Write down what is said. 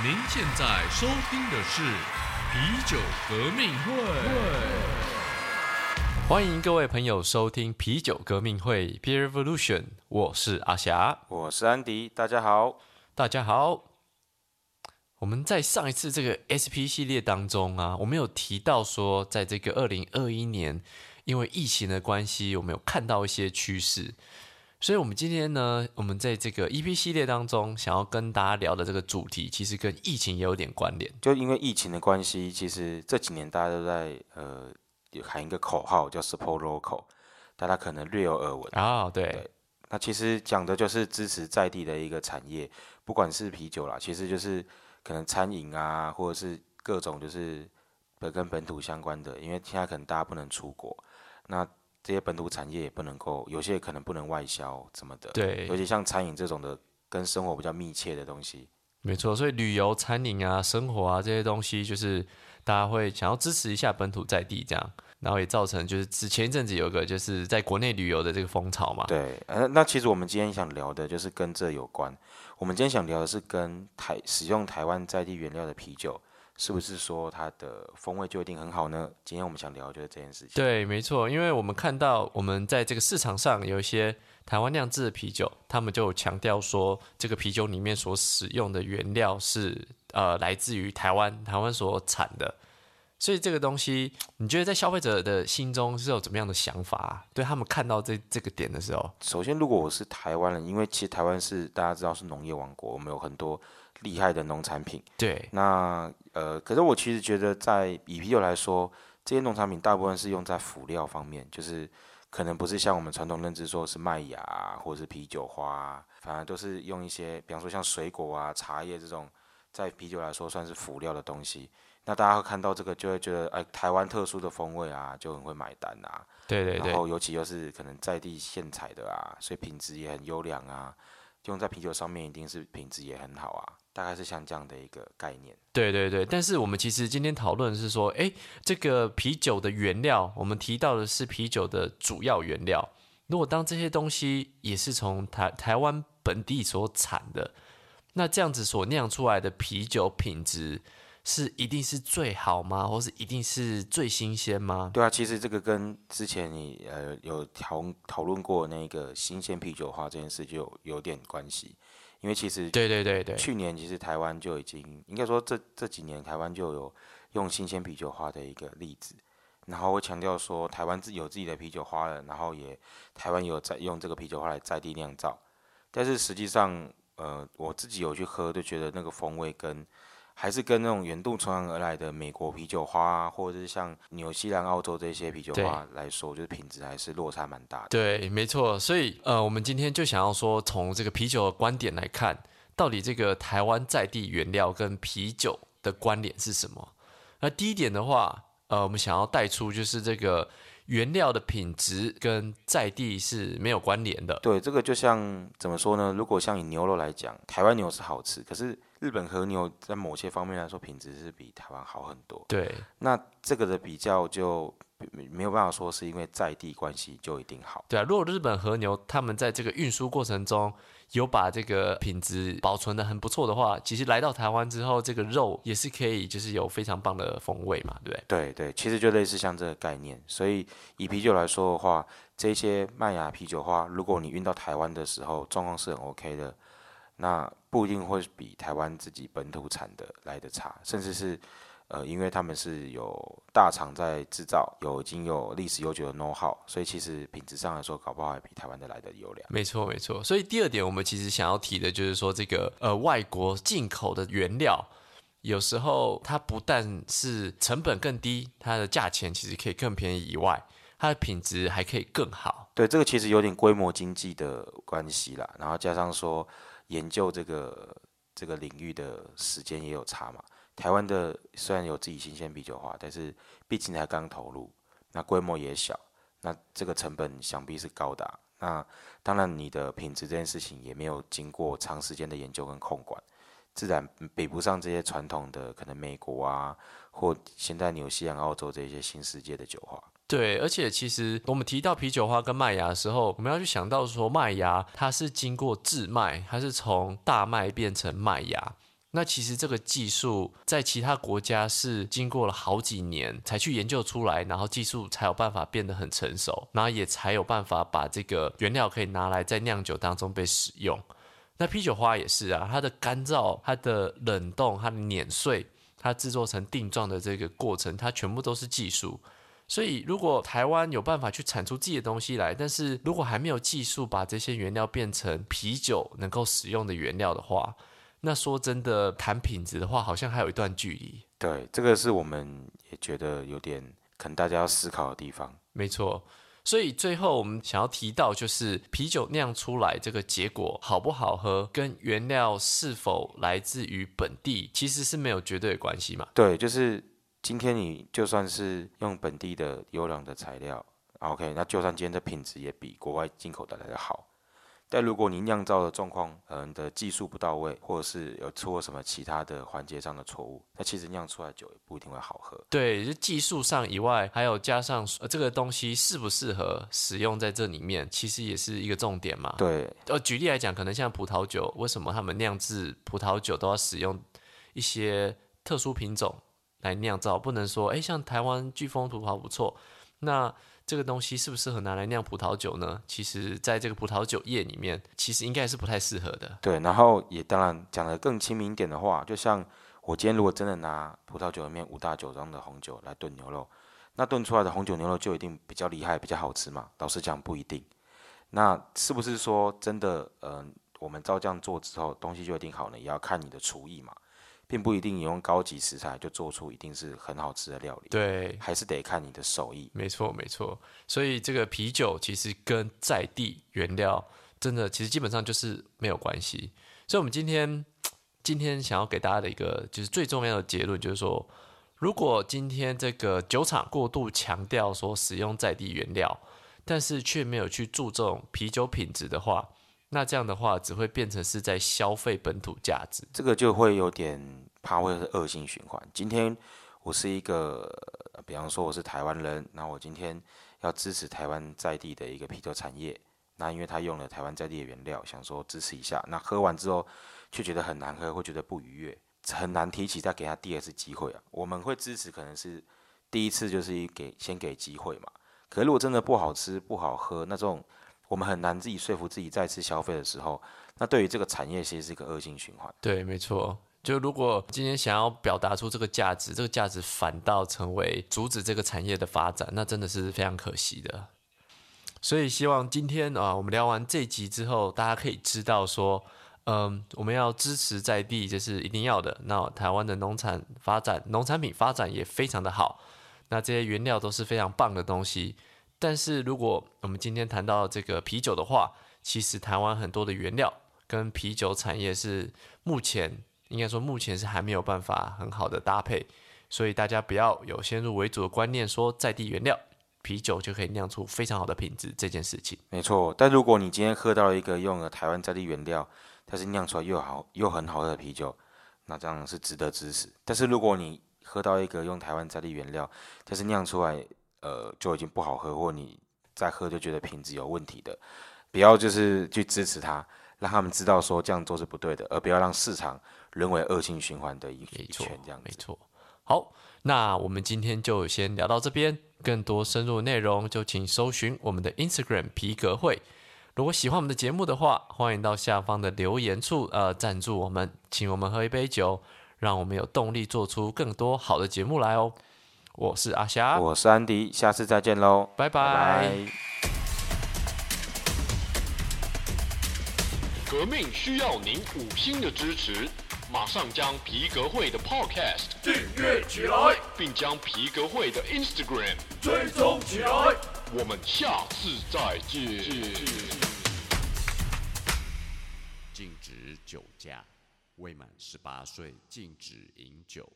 您现在收听的是啤酒革命会。欢迎各位朋友收听啤酒革命会 Beer Revolution，我是阿霞，我是安迪，大家好。大家好。我们在上一次这个 SP 系列当中啊，我们有提到说，在这个二零二一年，因为疫情的关系，我们有看到一些趋势。所以，我们今天呢，我们在这个 EP 系列当中，想要跟大家聊的这个主题，其实跟疫情也有点关联。就因为疫情的关系，其实这几年大家都在呃喊一个口号叫 “Support Local”，大家可能略有耳闻啊。对。对。那其实讲的就是支持在地的一个产业，不管是啤酒啦，其实就是可能餐饮啊，或者是各种就是跟本土相关的，因为现在可能大家不能出国，那。这些本土产业也不能够，有些可能不能外销什么的。对，尤其像餐饮这种的，跟生活比较密切的东西。没错，所以旅游、餐饮啊、生活啊这些东西，就是大家会想要支持一下本土在地这样，然后也造成就是之前一阵子有个就是在国内旅游的这个风潮嘛。对，呃，那其实我们今天想聊的就是跟这有关。我们今天想聊的是跟台使用台湾在地原料的啤酒。是不是说它的风味就一定很好呢？今天我们想聊就是这件事情。对，没错，因为我们看到我们在这个市场上有一些台湾酿制的啤酒，他们就强调说这个啤酒里面所使用的原料是呃来自于台湾，台湾所产的。所以这个东西，你觉得在消费者的心中是有怎么样的想法？对他们看到这这个点的时候，首先，如果我是台湾人，因为其实台湾是大家知道是农业王国，我们有很多。厉害的农产品，对，那呃，可是我其实觉得，在以啤酒来说，这些农产品大部分是用在辅料方面，就是可能不是像我们传统认知说是麦芽或者是啤酒花，反而都是用一些，比方说像水果啊、茶叶这种，在啤酒来说算是辅料的东西。那大家会看到这个，就会觉得，哎，台湾特殊的风味啊，就很会买单啊。对对对。然后尤其又是可能在地现采的啊，所以品质也很优良啊。用在啤酒上面一定是品质也很好啊，大概是像这样的一个概念。对对对，但是我们其实今天讨论是说，哎，这个啤酒的原料，我们提到的是啤酒的主要原料。如果当这些东西也是从台台湾本地所产的，那这样子所酿出来的啤酒品质。是一定是最好吗？或是一定是最新鲜吗？对啊，其实这个跟之前你呃有讨讨论过那个新鲜啤酒花这件事就有有点关系，因为其实对对对对，去年其实台湾就已经应该说这这几年台湾就有用新鲜啤酒花的一个例子，然后我强调说台湾自有自己的啤酒花了，然后也台湾有在用这个啤酒花来在地酿造，但是实际上呃我自己有去喝，就觉得那个风味跟还是跟那种远渡重洋而来的美国啤酒花，或者是像纽西兰、澳洲这些啤酒花来说，就是品质还是落差蛮大的。对，没错。所以，呃，我们今天就想要说，从这个啤酒的观点来看，到底这个台湾在地原料跟啤酒的关联是什么？那第一点的话，呃，我们想要带出就是这个原料的品质跟在地是没有关联的。对，这个就像怎么说呢？如果像以牛肉来讲，台湾牛是好吃，可是。日本和牛在某些方面来说品质是比台湾好很多。对，那这个的比较就没有办法说是因为在地关系就一定好。对啊，如果日本和牛他们在这个运输过程中有把这个品质保存的很不错的话，其实来到台湾之后，这个肉也是可以就是有非常棒的风味嘛，对不对？对对，其实就类似像这个概念。所以以啤酒来说的话，这些麦芽啤酒花，如果你运到台湾的时候，状况是很 OK 的。那不一定会比台湾自己本土产的来的差，甚至是，呃，因为他们是有大厂在制造，有已经有历史悠久的 know how，所以其实品质上来说，搞不好还比台湾的来的优良。没错，没错。所以第二点，我们其实想要提的就是说，这个呃，外国进口的原料，有时候它不但是成本更低，它的价钱其实可以更便宜以外，它的品质还可以更好。对，这个其实有点规模经济的关系啦，然后加上说。研究这个这个领域的时间也有差嘛。台湾的虽然有自己新鲜啤酒花，但是毕竟才刚投入，那规模也小，那这个成本想必是高的。那当然，你的品质这件事情也没有经过长时间的研究跟控管，自然比不上这些传统的可能美国啊，或现在纽西兰、澳洲这些新世界的酒花。对，而且其实我们提到啤酒花跟麦芽的时候，我们要去想到说，麦芽它是经过制麦，它是从大麦变成麦芽。那其实这个技术在其他国家是经过了好几年才去研究出来，然后技术才有办法变得很成熟，然后也才有办法把这个原料可以拿来在酿酒当中被使用。那啤酒花也是啊，它的干燥、它的冷冻、它的碾碎、它制作成定状的这个过程，它全部都是技术。所以，如果台湾有办法去产出自己的东西来，但是如果还没有技术把这些原料变成啤酒能够使用的原料的话，那说真的，谈品质的话，好像还有一段距离。对，这个是我们也觉得有点可能大家要思考的地方。没错，所以最后我们想要提到，就是啤酒酿出来这个结果好不好喝，跟原料是否来自于本地，其实是没有绝对的关系嘛。对，就是今天你就算是用本地的优良的材料，OK，那就算今天的品质也比国外进口的来的好。但如果你酿造的状况，嗯的技术不到位，或者是有出了什么其他的环节上的错误，那其实酿出来酒也不一定会好喝。对，就技术上以外，还有加上呃这个东西适不适合使用在这里面，其实也是一个重点嘛。对，呃，举例来讲，可能像葡萄酒，为什么他们酿制葡萄酒都要使用一些特殊品种来酿造？不能说，哎，像台湾巨峰葡萄不错，那。这个东西适不适合拿来酿葡萄酒呢？其实，在这个葡萄酒业里面，其实应该是不太适合的。对，然后也当然讲的更亲民一点的话，就像我今天如果真的拿葡萄酒里面五大酒庄的红酒来炖牛肉，那炖出来的红酒牛肉就一定比较厉害、比较好吃嘛？老实讲，不一定。那是不是说真的？嗯，我们照这样做之后，东西就一定好呢？也要看你的厨艺嘛。并不一定你用高级食材就做出一定是很好吃的料理，对，还是得看你的手艺。没错，没错。所以这个啤酒其实跟在地原料真的其实基本上就是没有关系。所以，我们今天今天想要给大家的一个就是最重要的结论，就是说，如果今天这个酒厂过度强调说使用在地原料，但是却没有去注重啤酒品质的话，那这样的话，只会变成是在消费本土价值，这个就会有点怕会是恶性循环。今天我是一个，比方说我是台湾人，那我今天要支持台湾在地的一个啤酒产业，那因为他用了台湾在地的原料，想说支持一下，那喝完之后却觉得很难喝，会觉得不愉悦，很难提起再给他第二次机会啊。我们会支持，可能是第一次就是给先给机会嘛。可是如果真的不好吃、不好喝，那这种。我们很难自己说服自己再次消费的时候，那对于这个产业其实是一个恶性循环。对，没错。就如果今天想要表达出这个价值，这个价值反倒成为阻止这个产业的发展，那真的是非常可惜的。所以希望今天啊，我们聊完这集之后，大家可以知道说，嗯，我们要支持在地，这是一定要的。那台湾的农产发展，农产品发展也非常的好，那这些原料都是非常棒的东西。但是，如果我们今天谈到这个啤酒的话，其实台湾很多的原料跟啤酒产业是目前应该说目前是还没有办法很好的搭配，所以大家不要有先入为主的观念，说在地原料啤酒就可以酿出非常好的品质这件事情。没错，但如果你今天喝到了一个用了台湾在地原料，它是酿出来又好又很好喝的啤酒，那这样是值得支持。但是如果你喝到一个用台湾在地原料，但是酿出来，呃，就已经不好喝，或你再喝就觉得品质有问题的，不要就是去支持他，让他们知道说这样做是不对的，而不要让市场沦为恶性循环的一一圈这样。没错。好，那我们今天就先聊到这边，更多深入内容就请搜寻我们的 Instagram 皮革会。如果喜欢我们的节目的话，欢迎到下方的留言处呃赞助我们，请我们喝一杯酒，让我们有动力做出更多好的节目来哦。我是阿霞，我是安迪，下次再见喽，拜拜。革命需要您五星的支持，马上将皮革会的 Podcast 订阅起来，并将皮革会的 Instagram 追踪起来。我们下次再见。禁止酒驾，未满十八岁禁止饮酒。